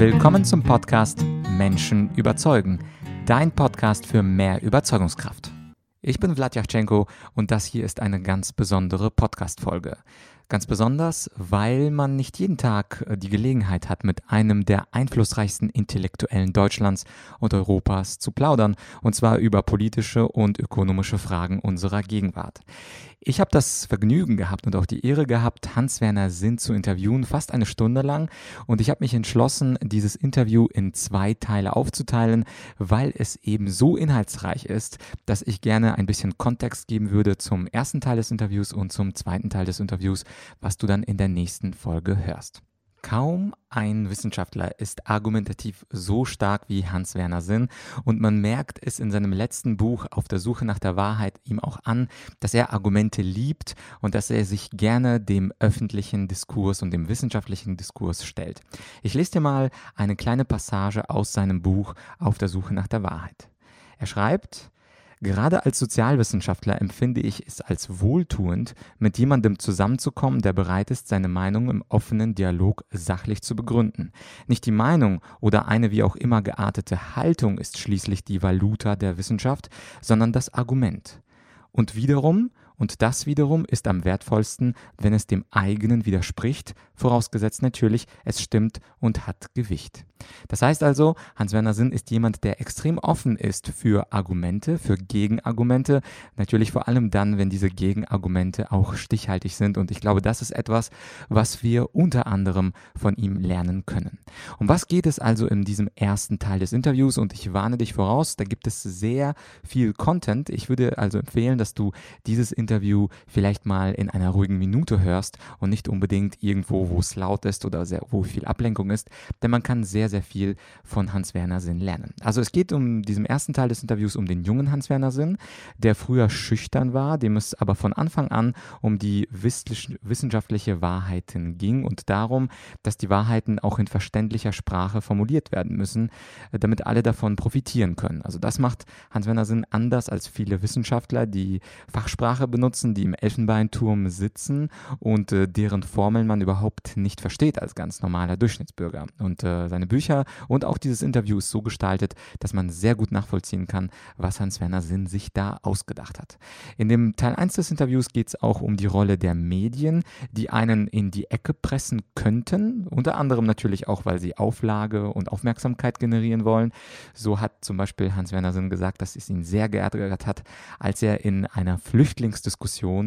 Willkommen zum Podcast Menschen überzeugen, dein Podcast für mehr Überzeugungskraft. Ich bin Vladyachenko und das hier ist eine ganz besondere Podcast-Folge. Ganz besonders, weil man nicht jeden Tag äh, die Gelegenheit hat, mit einem der einflussreichsten Intellektuellen Deutschlands und Europas zu plaudern, und zwar über politische und ökonomische Fragen unserer Gegenwart. Ich habe das Vergnügen gehabt und auch die Ehre gehabt, Hans-Werner Sinn zu interviewen, fast eine Stunde lang. Und ich habe mich entschlossen, dieses Interview in zwei Teile aufzuteilen, weil es eben so inhaltsreich ist, dass ich gerne ein bisschen Kontext geben würde zum ersten Teil des Interviews und zum zweiten Teil des Interviews, was du dann in der nächsten Folge hörst. Kaum ein Wissenschaftler ist argumentativ so stark wie Hans-Werner Sinn und man merkt es in seinem letzten Buch Auf der Suche nach der Wahrheit ihm auch an, dass er Argumente liebt und dass er sich gerne dem öffentlichen Diskurs und dem wissenschaftlichen Diskurs stellt. Ich lese dir mal eine kleine Passage aus seinem Buch Auf der Suche nach der Wahrheit. Er schreibt, Gerade als Sozialwissenschaftler empfinde ich es als wohltuend, mit jemandem zusammenzukommen, der bereit ist, seine Meinung im offenen Dialog sachlich zu begründen. Nicht die Meinung oder eine wie auch immer geartete Haltung ist schließlich die Valuta der Wissenschaft, sondern das Argument. Und wiederum, und das wiederum ist am wertvollsten, wenn es dem eigenen widerspricht, vorausgesetzt natürlich, es stimmt und hat Gewicht. Das heißt also, Hans-Werner Sinn ist jemand, der extrem offen ist für Argumente, für Gegenargumente, natürlich vor allem dann, wenn diese Gegenargumente auch stichhaltig sind und ich glaube, das ist etwas, was wir unter anderem von ihm lernen können. Um was geht es also in diesem ersten Teil des Interviews und ich warne dich voraus, da gibt es sehr viel Content. Ich würde also empfehlen, dass du dieses Interview vielleicht mal in einer ruhigen Minute hörst und nicht unbedingt irgendwo, wo es laut ist oder sehr, wo viel Ablenkung ist, denn man kann sehr, sehr viel von Hans-Werner Sinn lernen. Also es geht um diesem ersten Teil des Interviews um den jungen Hans-Werner Sinn, der früher schüchtern war, dem es aber von Anfang an um die wissenschaftliche Wahrheiten ging und darum, dass die Wahrheiten auch in verständlicher Sprache formuliert werden müssen, damit alle davon profitieren können. Also das macht Hans-Werner Sinn anders als viele Wissenschaftler, die Fachsprache benutzen, die im Elfenbeinturm sitzen und äh, deren Formeln man überhaupt nicht versteht als ganz normaler Durchschnittsbürger. Und äh, seine Bücher Bücher und auch dieses Interview ist so gestaltet, dass man sehr gut nachvollziehen kann, was Hans-Werner Sinn sich da ausgedacht hat. In dem Teil 1 des Interviews geht es auch um die Rolle der Medien, die einen in die Ecke pressen könnten, unter anderem natürlich auch, weil sie Auflage und Aufmerksamkeit generieren wollen. So hat zum Beispiel Hans-Werner Sinn gesagt, dass es ihn sehr geärgert hat, als er in einer Flüchtlingsdiskussion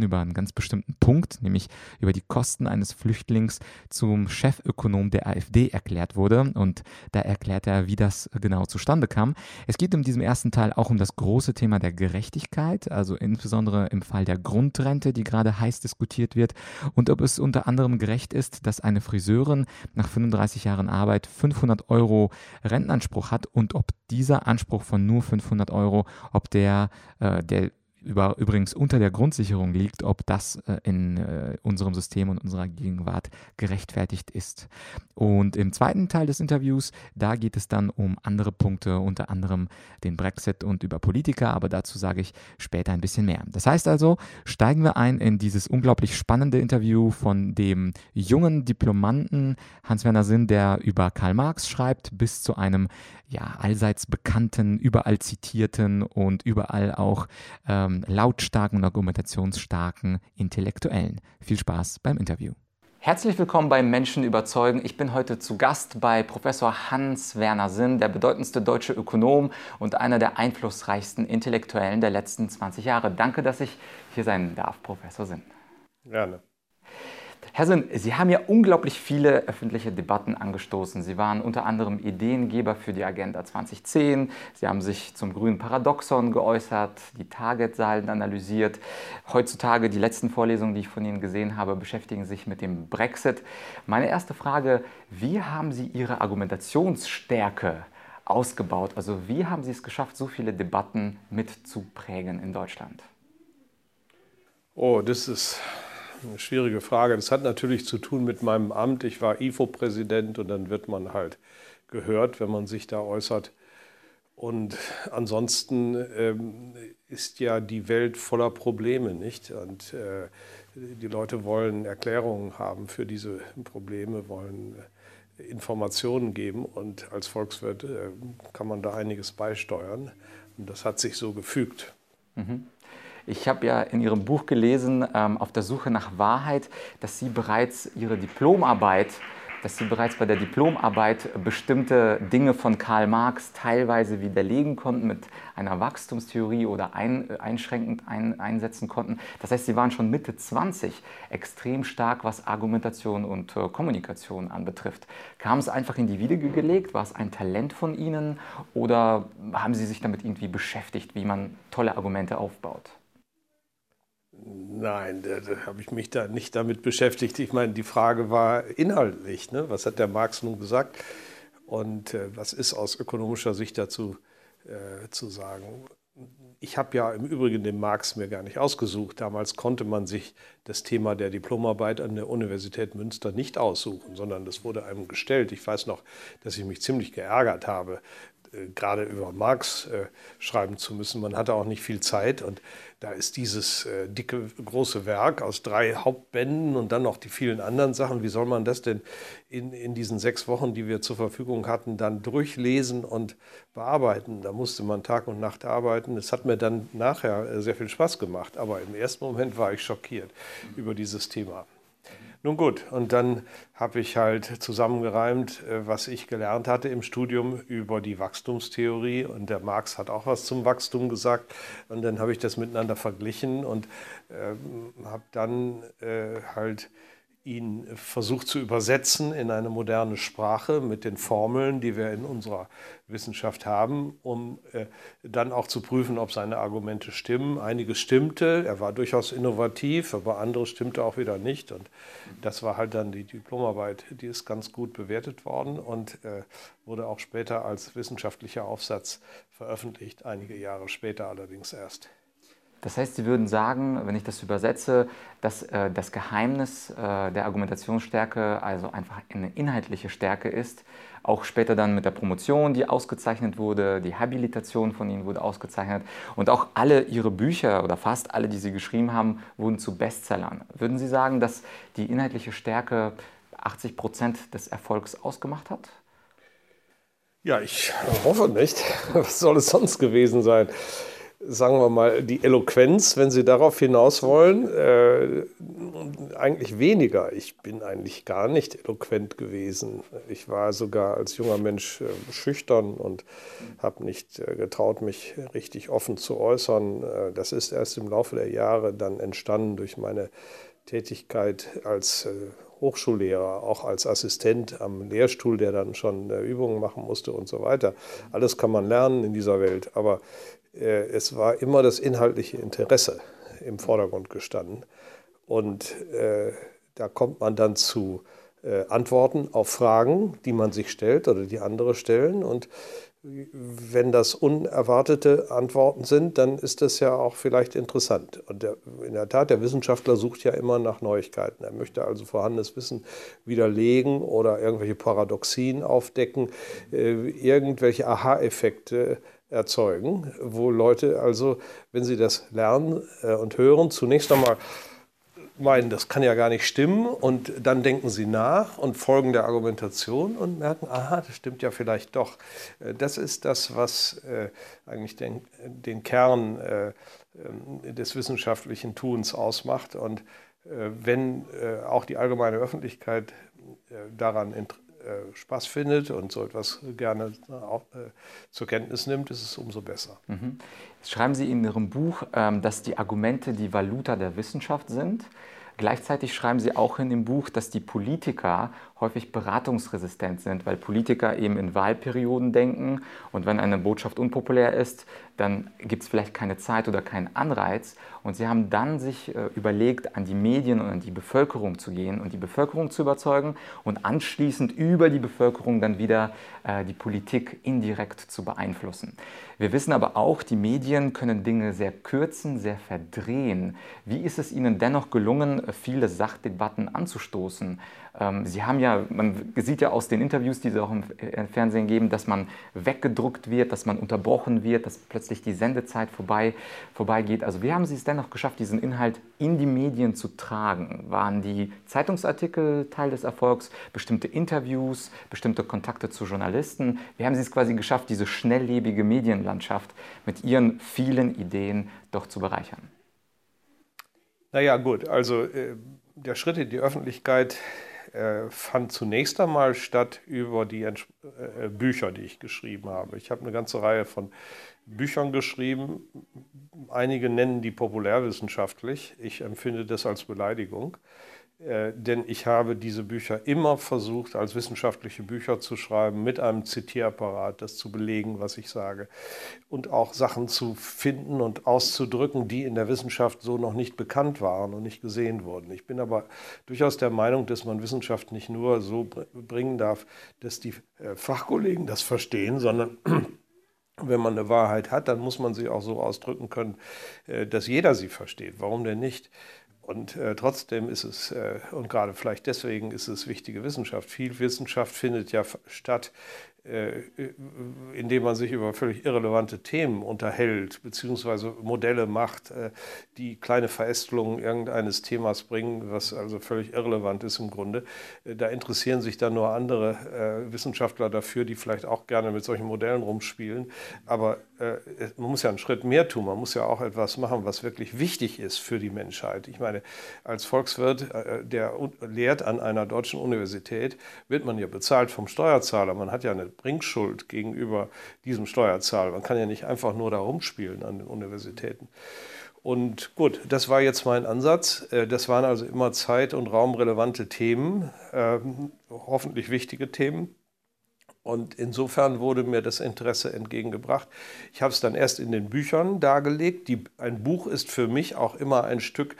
über einen ganz bestimmten Punkt, nämlich über die Kosten eines Flüchtlings zum Chefökonom der AfD erklärt wurde und da erklärt er, wie das genau zustande kam. Es geht in diesem ersten Teil auch um das große Thema der Gerechtigkeit, also insbesondere im Fall der Grundrente, die gerade heiß diskutiert wird, und ob es unter anderem gerecht ist, dass eine Friseurin nach 35 Jahren Arbeit 500 Euro Rentenanspruch hat und ob dieser Anspruch von nur 500 Euro, ob der, äh, der über, übrigens unter der Grundsicherung liegt, ob das äh, in äh, unserem System und unserer Gegenwart gerechtfertigt ist. Und im zweiten Teil des Interviews, da geht es dann um andere Punkte, unter anderem den Brexit und über Politiker, aber dazu sage ich später ein bisschen mehr. Das heißt also, steigen wir ein in dieses unglaublich spannende Interview von dem jungen Diplomanten Hans-Werner Sinn, der über Karl Marx schreibt, bis zu einem ja, allseits bekannten, überall zitierten und überall auch ähm, lautstarken und argumentationsstarken Intellektuellen. Viel Spaß beim Interview. Herzlich willkommen bei Menschen überzeugen. Ich bin heute zu Gast bei Professor Hans-Werner Sinn, der bedeutendste deutsche Ökonom und einer der einflussreichsten Intellektuellen der letzten 20 Jahre. Danke, dass ich hier sein darf, Professor Sinn. Gerne. Herr Sinn, Sie haben ja unglaublich viele öffentliche Debatten angestoßen. Sie waren unter anderem Ideengeber für die Agenda 2010. Sie haben sich zum grünen Paradoxon geäußert, die Target-Zahlen analysiert. Heutzutage, die letzten Vorlesungen, die ich von Ihnen gesehen habe, beschäftigen sich mit dem Brexit. Meine erste Frage, wie haben Sie Ihre Argumentationsstärke ausgebaut? Also wie haben Sie es geschafft, so viele Debatten mitzuprägen in Deutschland? Oh, das ist eine schwierige Frage. Das hat natürlich zu tun mit meinem Amt. Ich war IFO-Präsident und dann wird man halt gehört, wenn man sich da äußert. Und ansonsten ähm, ist ja die Welt voller Probleme, nicht? Und äh, die Leute wollen Erklärungen haben für diese Probleme, wollen Informationen geben und als Volkswirt äh, kann man da einiges beisteuern. Und das hat sich so gefügt. Mhm. Ich habe ja in Ihrem Buch gelesen, ähm, auf der Suche nach Wahrheit, dass Sie bereits Ihre Diplomarbeit dass sie bereits bei der Diplomarbeit bestimmte Dinge von Karl Marx teilweise widerlegen konnten, mit einer Wachstumstheorie oder ein, einschränkend ein, einsetzen konnten. Das heißt, sie waren schon Mitte 20 extrem stark, was Argumentation und äh, Kommunikation anbetrifft. Kam es einfach in die Wiege gelegt? War es ein Talent von Ihnen? Oder haben Sie sich damit irgendwie beschäftigt, wie man tolle Argumente aufbaut? Nein, da, da habe ich mich da nicht damit beschäftigt. Ich meine, die Frage war inhaltlich. Ne? Was hat der Marx nun gesagt? Und äh, was ist aus ökonomischer Sicht dazu äh, zu sagen? Ich habe ja im Übrigen den Marx mir gar nicht ausgesucht. Damals konnte man sich das Thema der Diplomarbeit an der Universität Münster nicht aussuchen, sondern das wurde einem gestellt. Ich weiß noch, dass ich mich ziemlich geärgert habe, gerade über Marx äh, schreiben zu müssen. Man hatte auch nicht viel Zeit und da ist dieses äh, dicke, große Werk aus drei Hauptbänden und dann noch die vielen anderen Sachen. Wie soll man das denn in, in diesen sechs Wochen, die wir zur Verfügung hatten, dann durchlesen und bearbeiten? Da musste man Tag und Nacht arbeiten. Es hat mir dann nachher sehr viel Spaß gemacht, aber im ersten Moment war ich schockiert über dieses Thema. Nun gut, und dann habe ich halt zusammengereimt, äh, was ich gelernt hatte im Studium über die Wachstumstheorie. Und der Marx hat auch was zum Wachstum gesagt. Und dann habe ich das miteinander verglichen und äh, habe dann äh, halt ihn versucht zu übersetzen in eine moderne Sprache mit den Formeln, die wir in unserer Wissenschaft haben, um äh, dann auch zu prüfen, ob seine Argumente stimmen. Einiges stimmte, er war durchaus innovativ, aber anderes stimmte auch wieder nicht. Und das war halt dann die Diplomarbeit, die ist ganz gut bewertet worden und äh, wurde auch später als wissenschaftlicher Aufsatz veröffentlicht, einige Jahre später allerdings erst. Das heißt, Sie würden sagen, wenn ich das übersetze, dass äh, das Geheimnis äh, der Argumentationsstärke also einfach eine inhaltliche Stärke ist. Auch später dann mit der Promotion, die ausgezeichnet wurde, die Habilitation von Ihnen wurde ausgezeichnet und auch alle Ihre Bücher oder fast alle, die Sie geschrieben haben, wurden zu Bestsellern. Würden Sie sagen, dass die inhaltliche Stärke 80 Prozent des Erfolgs ausgemacht hat? Ja, ich hoffe nicht. Was soll es sonst gewesen sein? Sagen wir mal, die Eloquenz, wenn Sie darauf hinaus wollen, äh, eigentlich weniger. Ich bin eigentlich gar nicht eloquent gewesen. Ich war sogar als junger Mensch äh, schüchtern und habe nicht äh, getraut, mich richtig offen zu äußern. Äh, das ist erst im Laufe der Jahre dann entstanden durch meine Tätigkeit als äh, Hochschullehrer, auch als Assistent am Lehrstuhl, der dann schon äh, Übungen machen musste und so weiter. Alles kann man lernen in dieser Welt, aber es war immer das inhaltliche Interesse im Vordergrund gestanden. Und äh, da kommt man dann zu äh, Antworten auf Fragen, die man sich stellt oder die andere stellen. Und wenn das unerwartete Antworten sind, dann ist das ja auch vielleicht interessant. Und der, in der Tat, der Wissenschaftler sucht ja immer nach Neuigkeiten. Er möchte also vorhandenes Wissen widerlegen oder irgendwelche Paradoxien aufdecken, äh, irgendwelche Aha-Effekte erzeugen, wo Leute also, wenn sie das lernen äh, und hören, zunächst einmal meinen, das kann ja gar nicht stimmen und dann denken sie nach und folgen der Argumentation und merken, aha, das stimmt ja vielleicht doch. Äh, das ist das, was äh, eigentlich den, den Kern ähm, des wissenschaftlichen Tuns ausmacht. Und wenn auch die allgemeine Öffentlichkeit daran interessiert, Spaß findet und so etwas gerne auch, äh, zur Kenntnis nimmt, ist es umso besser. Mhm. Schreiben Sie in Ihrem Buch, ähm, dass die Argumente die Valuta der Wissenschaft sind. Gleichzeitig schreiben Sie auch in dem Buch, dass die Politiker häufig beratungsresistent sind, weil Politiker eben in Wahlperioden denken und wenn eine Botschaft unpopulär ist, dann gibt es vielleicht keine Zeit oder keinen Anreiz. Und sie haben dann sich äh, überlegt, an die Medien und an die Bevölkerung zu gehen und die Bevölkerung zu überzeugen und anschließend über die Bevölkerung dann wieder äh, die Politik indirekt zu beeinflussen. Wir wissen aber auch, die Medien können Dinge sehr kürzen, sehr verdrehen. Wie ist es Ihnen dennoch gelungen, viele Sachdebatten anzustoßen? Ähm, Sie haben ja, man sieht ja aus den Interviews, die Sie auch im Fernsehen geben, dass man weggedruckt wird, dass man unterbrochen wird, dass plötzlich die Sendezeit vorbei, vorbeigeht. Also wie haben Sie es dennoch geschafft, diesen Inhalt in die Medien zu tragen? Waren die Zeitungsartikel Teil des Erfolgs, bestimmte Interviews, bestimmte Kontakte zu Journalisten? Wie haben Sie es quasi geschafft, diese schnelllebige Medienlandschaft mit Ihren vielen Ideen doch zu bereichern? Naja, gut, also äh, der Schritt in die Öffentlichkeit äh, fand zunächst einmal statt über die Ents äh, Bücher, die ich geschrieben habe. Ich habe eine ganze Reihe von Büchern geschrieben. Einige nennen die populärwissenschaftlich. Ich empfinde das als Beleidigung. Äh, denn ich habe diese Bücher immer versucht, als wissenschaftliche Bücher zu schreiben, mit einem Zitierapparat, das zu belegen, was ich sage. Und auch Sachen zu finden und auszudrücken, die in der Wissenschaft so noch nicht bekannt waren und nicht gesehen wurden. Ich bin aber durchaus der Meinung, dass man Wissenschaft nicht nur so bringen darf, dass die äh, Fachkollegen das verstehen, sondern wenn man eine Wahrheit hat, dann muss man sie auch so ausdrücken können, äh, dass jeder sie versteht. Warum denn nicht? Und äh, trotzdem ist es, äh, und gerade vielleicht deswegen ist es wichtige Wissenschaft. Viel Wissenschaft findet ja statt indem man sich über völlig irrelevante Themen unterhält, beziehungsweise Modelle macht, äh, die kleine Verästelungen irgendeines Themas bringen, was also völlig irrelevant ist im Grunde. Äh, da interessieren sich dann nur andere Wissenschaftler dafür, die vielleicht auch gerne mit solchen Modellen rumspielen. Aber man muss ja einen Schritt mehr tun. Man muss ja auch etwas machen, was wirklich wichtig ist für die Menschheit. Ich meine, als Volkswirt, der lehrt an einer deutschen Universität, wird man ja bezahlt vom Steuerzahler. Man hat ja eine Bringschuld gegenüber diesem Steuerzahler. Man kann ja nicht einfach nur da rumspielen an den Universitäten. Und gut, das war jetzt mein Ansatz. Äh, das waren also immer zeit- und raumrelevante Themen, ähm, hoffentlich wichtige Themen. Und insofern wurde mir das Interesse entgegengebracht. Ich habe es dann erst in den Büchern dargelegt. Die, ein Buch ist für mich auch immer ein Stück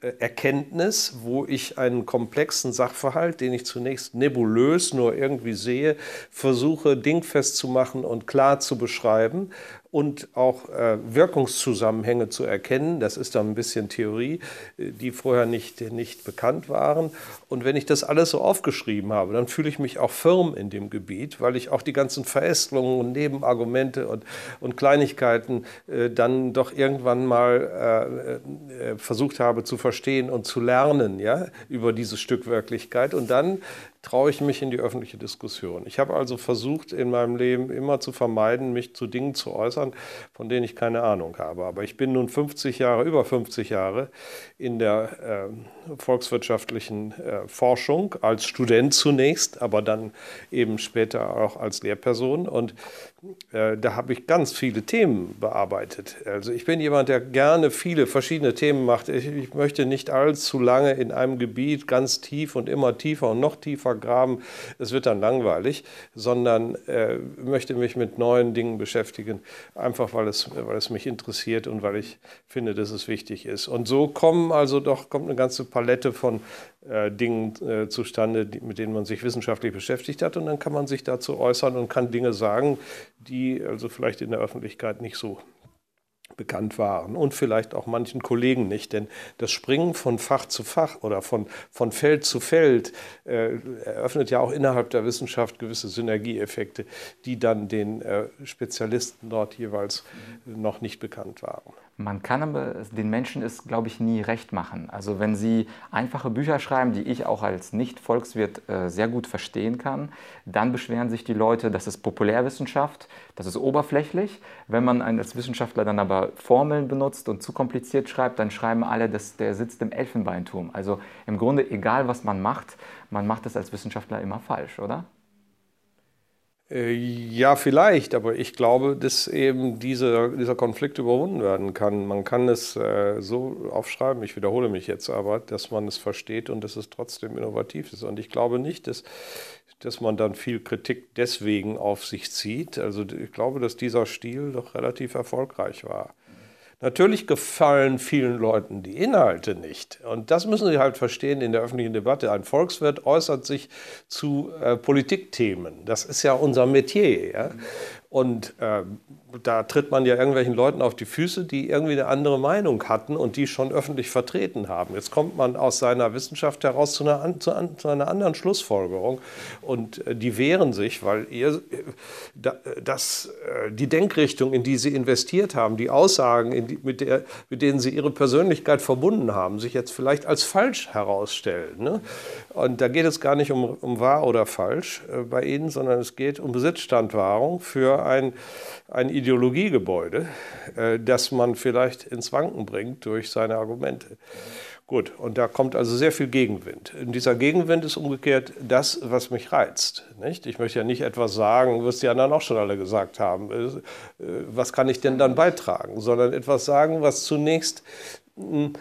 äh, Erkenntnis, wo ich einen komplexen Sachverhalt, den ich zunächst nebulös nur irgendwie sehe, versuche dingfest zu machen und klar zu beschreiben und auch äh, Wirkungszusammenhänge zu erkennen. Das ist dann ein bisschen Theorie, äh, die vorher nicht, nicht bekannt waren. Und wenn ich das alles so aufgeschrieben habe, dann fühle ich mich auch firm in dem Gebiet, weil ich auch die ganzen Verästelungen und Nebenargumente und, und Kleinigkeiten äh, dann doch irgendwann mal äh, äh, versucht habe zu verstehen und zu lernen ja, über dieses Stück Wirklichkeit. Und dann traue ich mich in die öffentliche Diskussion. Ich habe also versucht, in meinem Leben immer zu vermeiden, mich zu Dingen zu äußern, von denen ich keine Ahnung habe. Aber ich bin nun 50 Jahre, über 50 Jahre in der äh, volkswirtschaftlichen äh, Forschung, als Student zunächst, aber dann eben später auch als Lehrperson. Und äh, da habe ich ganz viele Themen bearbeitet. Also ich bin jemand, der gerne viele verschiedene Themen macht. Ich, ich möchte nicht allzu lange in einem Gebiet ganz tief und immer tiefer und noch tiefer graben. Es wird dann langweilig, sondern äh, möchte mich mit neuen Dingen beschäftigen, einfach weil es, weil es mich interessiert und weil ich finde, dass es wichtig ist. Und so kommen also doch kommt eine ganze Palette von äh, Dingen äh, zustande, die, mit denen man sich wissenschaftlich beschäftigt hat. Und dann kann man sich dazu äußern und kann Dinge sagen, die also vielleicht in der Öffentlichkeit nicht so bekannt waren und vielleicht auch manchen Kollegen nicht. Denn das Springen von Fach zu Fach oder von, von Feld zu Feld äh, eröffnet ja auch innerhalb der Wissenschaft gewisse Synergieeffekte, die dann den äh, Spezialisten dort jeweils noch nicht bekannt waren. Man kann aber den Menschen es, glaube ich, nie recht machen. Also wenn sie einfache Bücher schreiben, die ich auch als Nicht-Volkswirt äh, sehr gut verstehen kann, dann beschweren sich die Leute, das ist Populärwissenschaft, das ist oberflächlich. Wenn man als Wissenschaftler dann aber Formeln benutzt und zu kompliziert schreibt, dann schreiben alle, dass der sitzt im Elfenbeinturm. Also im Grunde, egal was man macht, man macht es als Wissenschaftler immer falsch, oder? Äh, ja, vielleicht, aber ich glaube, dass eben diese, dieser Konflikt überwunden werden kann. Man kann es äh, so aufschreiben, ich wiederhole mich jetzt aber, dass man es versteht und dass es trotzdem innovativ ist. Und ich glaube nicht, dass, dass man dann viel Kritik deswegen auf sich zieht. Also ich glaube, dass dieser Stil doch relativ erfolgreich war. Natürlich gefallen vielen Leuten die Inhalte nicht. Und das müssen Sie halt verstehen in der öffentlichen Debatte. Ein Volkswirt äußert sich zu äh, Politikthemen. Das ist ja unser Metier. Ja? Und äh, da tritt man ja irgendwelchen Leuten auf die Füße, die irgendwie eine andere Meinung hatten und die schon öffentlich vertreten haben. Jetzt kommt man aus seiner Wissenschaft heraus zu einer, zu, einer anderen Schlussfolgerung und äh, die wehren sich, weil ihr, äh, das, äh, die Denkrichtung, in die sie investiert haben, die Aussagen, die, mit, der, mit denen sie ihre Persönlichkeit verbunden haben, sich jetzt vielleicht als falsch herausstellen. Ne? Und da geht es gar nicht um, um wahr oder falsch äh, bei Ihnen, sondern es geht um Besitzstandwahrung für ein, ein Ideologiegebäude, äh, das man vielleicht ins Wanken bringt durch seine Argumente. Gut, und da kommt also sehr viel Gegenwind. Und dieser Gegenwind ist umgekehrt das, was mich reizt. Nicht? Ich möchte ja nicht etwas sagen, was die anderen auch schon alle gesagt haben. Äh, was kann ich denn dann beitragen? Sondern etwas sagen, was zunächst hm,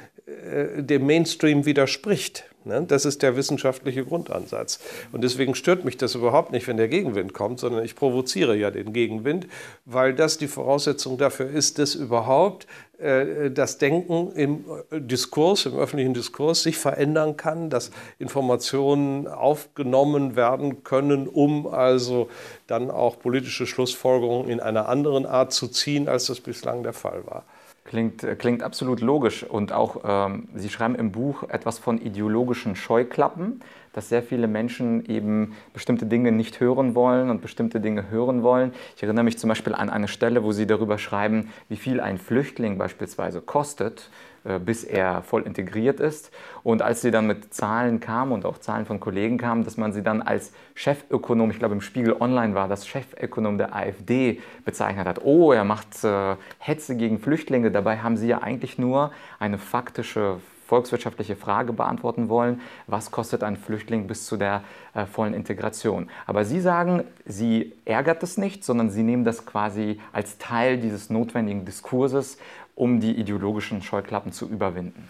dem Mainstream widerspricht. Ne? Das ist der wissenschaftliche Grundansatz. Und deswegen stört mich das überhaupt nicht, wenn der Gegenwind kommt, sondern ich provoziere ja den Gegenwind, weil das die Voraussetzung dafür ist, dass überhaupt äh, das Denken im Diskurs, im öffentlichen Diskurs sich verändern kann, dass Informationen aufgenommen werden können, um also dann auch politische Schlussfolgerungen in einer anderen Art zu ziehen, als das bislang der Fall war. Klingt, äh, klingt absolut logisch. Und auch, ähm, Sie schreiben im Buch etwas von ideologischen Scheuklappen, dass sehr viele Menschen eben bestimmte Dinge nicht hören wollen und bestimmte Dinge hören wollen. Ich erinnere mich zum Beispiel an eine Stelle, wo Sie darüber schreiben, wie viel ein Flüchtling beispielsweise kostet bis er voll integriert ist. Und als sie dann mit Zahlen kamen und auch Zahlen von Kollegen kamen, dass man sie dann als Chefökonom, ich glaube im Spiegel Online war das Chefökonom der AfD bezeichnet hat. Oh, er macht äh, Hetze gegen Flüchtlinge. Dabei haben sie ja eigentlich nur eine faktische volkswirtschaftliche Frage beantworten wollen, was kostet ein Flüchtling bis zu der äh, vollen Integration. Aber Sie sagen, Sie ärgert es nicht, sondern Sie nehmen das quasi als Teil dieses notwendigen Diskurses um die ideologischen Scheuklappen zu überwinden?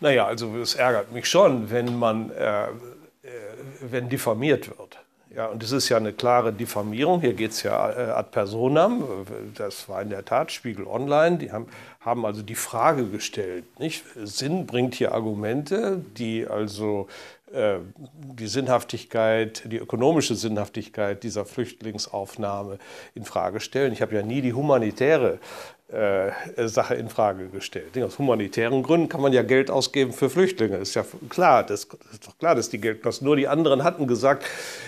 Naja, also es ärgert mich schon, wenn man, äh, äh, wenn diffamiert wird. Ja, und es ist ja eine klare Diffamierung. Hier geht es ja äh, ad personam. Das war in der Tat Spiegel Online. Die haben, haben also die Frage gestellt. Nicht? Sinn bringt hier Argumente, die also äh, die Sinnhaftigkeit, die ökonomische Sinnhaftigkeit dieser Flüchtlingsaufnahme in Frage stellen. Ich habe ja nie die humanitäre äh, Sache in Frage gestellt. Aus humanitären Gründen kann man ja Geld ausgeben für Flüchtlinge. Ist ja klar, das ist doch klar, dass die Geld kosten. Nur die anderen hatten gesagt,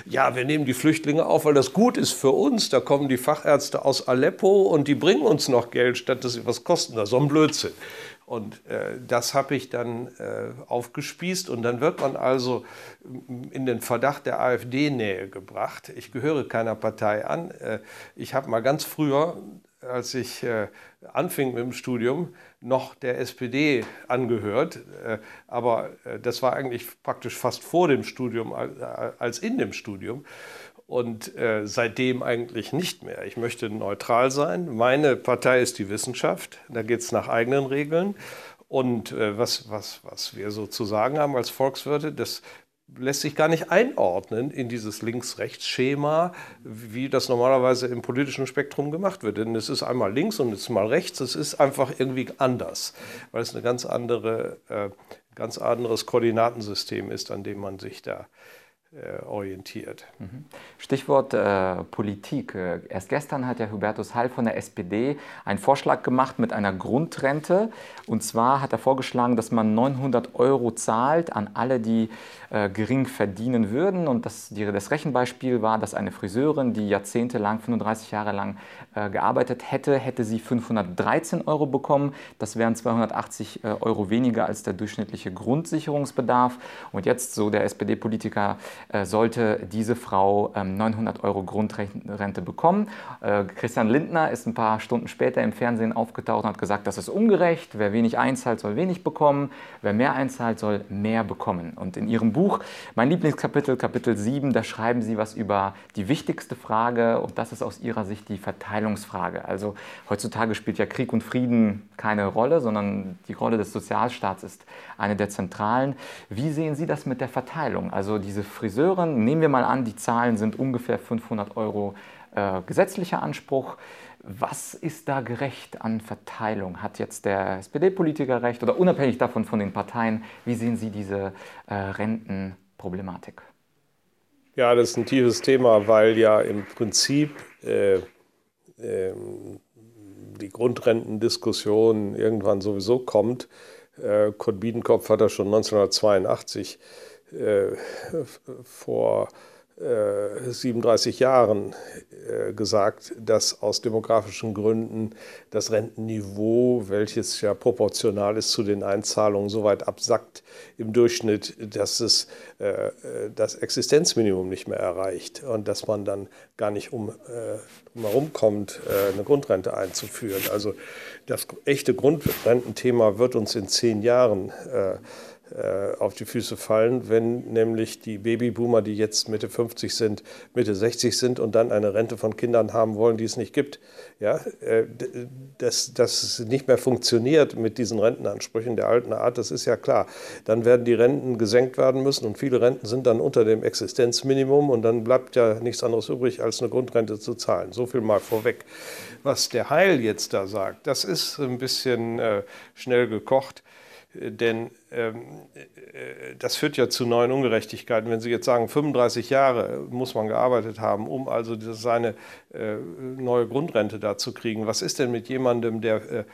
ja, wir nehmen die Flüchtlinge auf, weil das gut ist für uns. Da kommen die Fachärzte aus Aleppo und die bringen uns noch Geld, statt dass sie was kosten. Das ist so ein Blödsinn. Und äh, das habe ich dann äh, aufgespießt und dann wird man also in den Verdacht der AfD-Nähe gebracht. Ich gehöre keiner Partei an. Äh, ich habe mal ganz früher als ich äh, anfing mit dem Studium, noch der SPD angehört. Äh, aber äh, das war eigentlich praktisch fast vor dem Studium als in dem Studium. Und seitdem eigentlich nicht mehr. Ich möchte neutral sein. Meine Partei ist die Wissenschaft. Da geht es nach eigenen Regeln. Und was, was, was wir so zu sagen haben als Volkswirte, das lässt sich gar nicht einordnen in dieses Links-Rechts-Schema, wie das normalerweise im politischen Spektrum gemacht wird. Denn es ist einmal links und es ist mal rechts, es ist einfach irgendwie anders, weil es ein ganz, andere, äh, ganz anderes Koordinatensystem ist, an dem man sich da äh, orientiert. Mhm. Stichwort äh, Politik. Äh, erst gestern hat ja Hubertus Heil von der SPD einen Vorschlag gemacht mit einer Grundrente. Und zwar hat er vorgeschlagen, dass man 900 Euro zahlt an alle, die äh, gering verdienen würden. Und das, das Rechenbeispiel war, dass eine Friseurin, die jahrzehntelang, 35 Jahre lang äh, gearbeitet hätte, hätte sie 513 Euro bekommen. Das wären 280 äh, Euro weniger als der durchschnittliche Grundsicherungsbedarf. Und jetzt, so der SPD-Politiker, äh, sollte diese Frau 900 ähm, Euro Grundrente bekommen. Äh, Christian Lindner ist ein paar Stunden später im Fernsehen aufgetaucht und hat gesagt, das ist ungerecht. Wer wenig einzahlt, soll wenig bekommen. Wer mehr einzahlt, soll mehr bekommen. Und in ihrem Buch, mein Lieblingskapitel, Kapitel 7, da schreiben sie was über die wichtigste Frage und das ist aus ihrer Sicht die Verteilungsfrage. Also heutzutage spielt ja Krieg und Frieden keine Rolle, sondern die Rolle des Sozialstaats ist eine der zentralen. Wie sehen Sie das mit der Verteilung? Also diese Friseur Friseuren, nehmen wir mal an, die Zahlen sind ungefähr 500 Euro äh, gesetzlicher Anspruch. Was ist da gerecht an Verteilung? Hat jetzt der SPD-Politiker recht oder unabhängig davon von den Parteien? Wie sehen Sie diese äh, Rentenproblematik? Ja, das ist ein tiefes Thema, weil ja im Prinzip äh, die Grundrentendiskussion irgendwann sowieso kommt. Äh, Kurt Biedenkopf hat das schon 1982 äh, vor 37 äh, Jahren äh, gesagt, dass aus demografischen Gründen das Rentenniveau, welches ja proportional ist zu den Einzahlungen, so weit absackt im Durchschnitt, dass es äh, das Existenzminimum nicht mehr erreicht und dass man dann gar nicht um, herum kommt, eine Grundrente einzuführen. Also das echte Grundrententhema wird uns in zehn Jahren äh, auf die Füße fallen, wenn nämlich die Babyboomer, die jetzt Mitte 50 sind, Mitte 60 sind und dann eine Rente von Kindern haben wollen, die es nicht gibt. Ja, äh, dass das nicht mehr funktioniert mit diesen Rentenansprüchen der alten Art, das ist ja klar. Dann werden die Renten gesenkt werden müssen und viele Renten sind dann unter dem Existenzminimum und dann bleibt ja nichts anderes übrig, als eine Grundrente zu zahlen. So viel mal vorweg. Was der Heil jetzt da sagt, das ist ein bisschen äh, schnell gekocht. Denn ähm, äh, das führt ja zu neuen Ungerechtigkeiten. Wenn Sie jetzt sagen, 35 Jahre muss man gearbeitet haben, um also seine äh, neue Grundrente da zu kriegen. Was ist denn mit jemandem, der äh,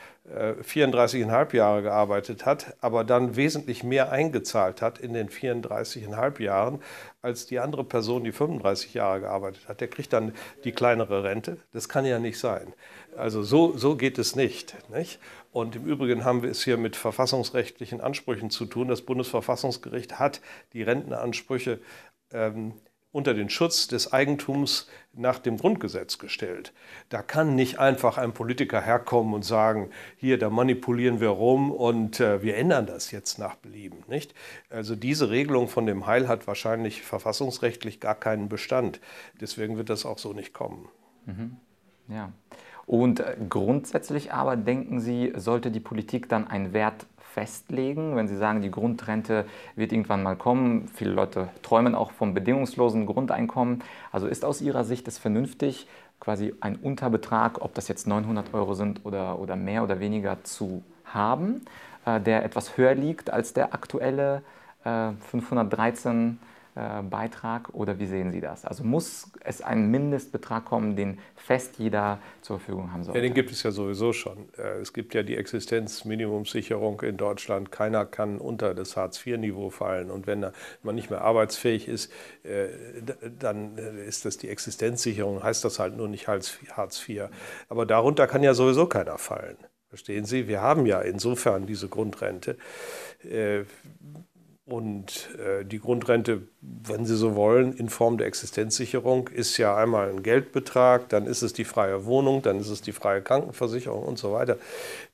34,5 Jahre gearbeitet hat, aber dann wesentlich mehr eingezahlt hat in den 34,5 Jahren, als die andere Person, die 35 Jahre gearbeitet hat? Der kriegt dann die kleinere Rente. Das kann ja nicht sein. Also so, so geht es nicht, nicht. Und im Übrigen haben wir es hier mit verfassungsrechtlichen Ansprüchen zu tun. Das Bundesverfassungsgericht hat die Rentenansprüche ähm, unter den Schutz des Eigentums nach dem Grundgesetz gestellt. Da kann nicht einfach ein Politiker herkommen und sagen, hier, da manipulieren wir rum und äh, wir ändern das jetzt nach Belieben. Nicht? Also diese Regelung von dem Heil hat wahrscheinlich verfassungsrechtlich gar keinen Bestand. Deswegen wird das auch so nicht kommen. Mhm. Ja. Und äh, grundsätzlich aber denken Sie, sollte die Politik dann einen Wert festlegen, wenn Sie sagen, die Grundrente wird irgendwann mal kommen. Viele Leute träumen auch vom bedingungslosen Grundeinkommen. Also ist aus Ihrer Sicht es vernünftig, quasi einen Unterbetrag, ob das jetzt 900 Euro sind oder, oder mehr oder weniger zu haben, äh, der etwas höher liegt als der aktuelle äh, 513 äh, Beitrag oder wie sehen Sie das? Also muss es einen Mindestbetrag kommen, den fest jeder zur Verfügung haben soll? Ja, den gibt es ja sowieso schon. Äh, es gibt ja die Existenzminimumsicherung in Deutschland. Keiner kann unter das Hartz-IV-Niveau fallen. Und wenn man nicht mehr arbeitsfähig ist, äh, dann ist das die Existenzsicherung, heißt das halt nur nicht Hartz IV. Aber darunter kann ja sowieso keiner fallen. Verstehen Sie? Wir haben ja insofern diese Grundrente. Und äh, die Grundrente, wenn Sie so wollen, in Form der Existenzsicherung ist ja einmal ein Geldbetrag, dann ist es die freie Wohnung, dann ist es die freie Krankenversicherung und so weiter.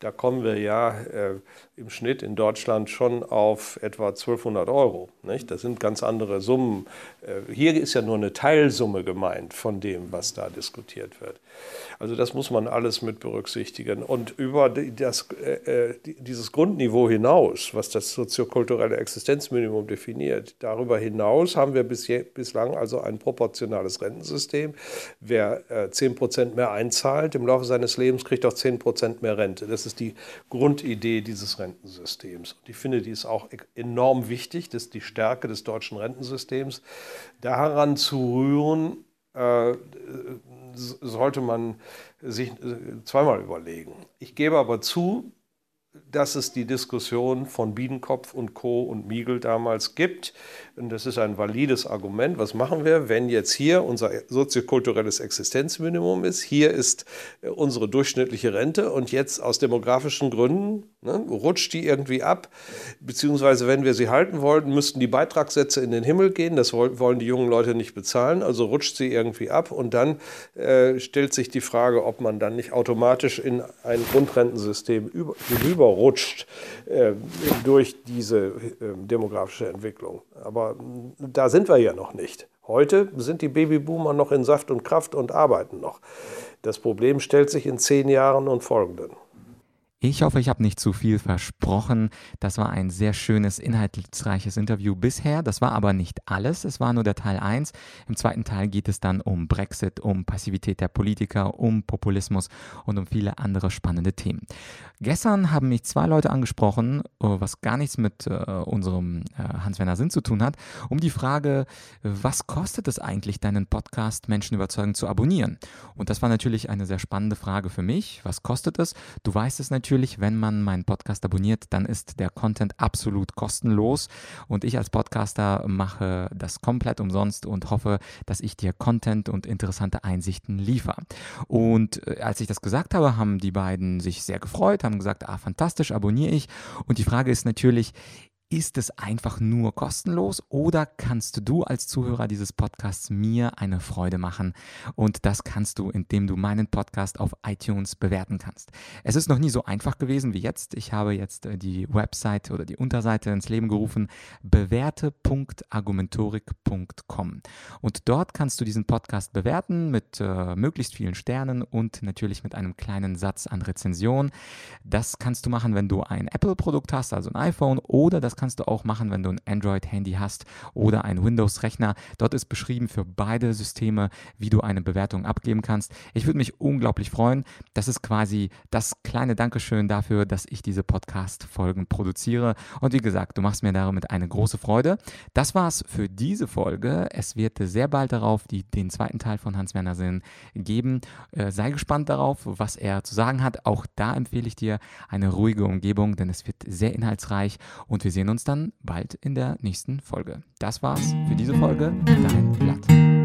Da kommen wir ja äh, im Schnitt in Deutschland schon auf etwa 1200 Euro. Nicht? Das sind ganz andere Summen. Äh, hier ist ja nur eine Teilsumme gemeint von dem, was da diskutiert wird. Also das muss man alles mit berücksichtigen. Und über das, äh, äh dieses Grundniveau hinaus, was das soziokulturelle Existenzminimum definiert, darüber hinaus haben wir bis je, bislang also ein proportionales Rentensystem. Wer äh, 10 Prozent mehr einzahlt im Laufe seines Lebens, kriegt auch 10 Prozent mehr Rente. Das ist die Grundidee dieses Rentensystems. Und ich finde, die ist auch enorm wichtig, das ist die Stärke des deutschen Rentensystems. Daran zu rühren, äh, sollte man sich äh, zweimal überlegen. Ich gebe aber zu, dass es die Diskussion von Biedenkopf und Co. und Miegel damals gibt. Und das ist ein valides Argument. Was machen wir, wenn jetzt hier unser soziokulturelles Existenzminimum ist? Hier ist äh, unsere durchschnittliche Rente und jetzt aus demografischen Gründen ne, rutscht die irgendwie ab. Beziehungsweise, wenn wir sie halten wollten, müssten die Beitragssätze in den Himmel gehen. Das wollen die jungen Leute nicht bezahlen. Also rutscht sie irgendwie ab. Und dann äh, stellt sich die Frage, ob man dann nicht automatisch in ein Grundrentensystem über, hinüberrutscht äh, durch diese äh, demografische Entwicklung. Aber da sind wir ja noch nicht. Heute sind die Babyboomer noch in Saft und Kraft und arbeiten noch. Das Problem stellt sich in zehn Jahren und folgenden. Ich hoffe, ich habe nicht zu viel versprochen. Das war ein sehr schönes, inhaltsreiches Interview bisher. Das war aber nicht alles. Es war nur der Teil 1. Im zweiten Teil geht es dann um Brexit, um Passivität der Politiker, um Populismus und um viele andere spannende Themen. Gestern haben mich zwei Leute angesprochen, oh, was gar nichts mit äh, unserem äh, Hans-Werner Sinn zu tun hat, um die Frage, was kostet es eigentlich, deinen Podcast Menschen überzeugen zu abonnieren? Und das war natürlich eine sehr spannende Frage für mich. Was kostet es? Du weißt es natürlich natürlich, wenn man meinen Podcast abonniert, dann ist der Content absolut kostenlos und ich als Podcaster mache das komplett umsonst und hoffe, dass ich dir Content und interessante Einsichten liefere. Und äh, als ich das gesagt habe, haben die beiden sich sehr gefreut, haben gesagt, ah, fantastisch, abonniere ich. Und die Frage ist natürlich, ist es einfach nur kostenlos oder kannst du als Zuhörer dieses Podcasts mir eine Freude machen? Und das kannst du, indem du meinen Podcast auf iTunes bewerten kannst. Es ist noch nie so einfach gewesen wie jetzt. Ich habe jetzt äh, die Website oder die Unterseite ins Leben gerufen, bewerte.argumentorik.com. Und dort kannst du diesen Podcast bewerten mit äh, möglichst vielen Sternen und natürlich mit einem kleinen Satz an Rezension. Das kannst du machen, wenn du ein Apple-Produkt hast, also ein iPhone, oder das kannst du auch machen, wenn du ein Android-Handy hast oder ein Windows-Rechner. Dort ist beschrieben für beide Systeme, wie du eine Bewertung abgeben kannst. Ich würde mich unglaublich freuen. Das ist quasi das kleine Dankeschön dafür, dass ich diese Podcast-Folgen produziere. Und wie gesagt, du machst mir damit eine große Freude. Das war's für diese Folge. Es wird sehr bald darauf die, den zweiten Teil von Hans-Werner Sinn geben. Äh, sei gespannt darauf, was er zu sagen hat. Auch da empfehle ich dir eine ruhige Umgebung, denn es wird sehr inhaltsreich und wir sehen hören uns dann bald in der nächsten Folge. Das war's für diese Folge. Dein Blatt.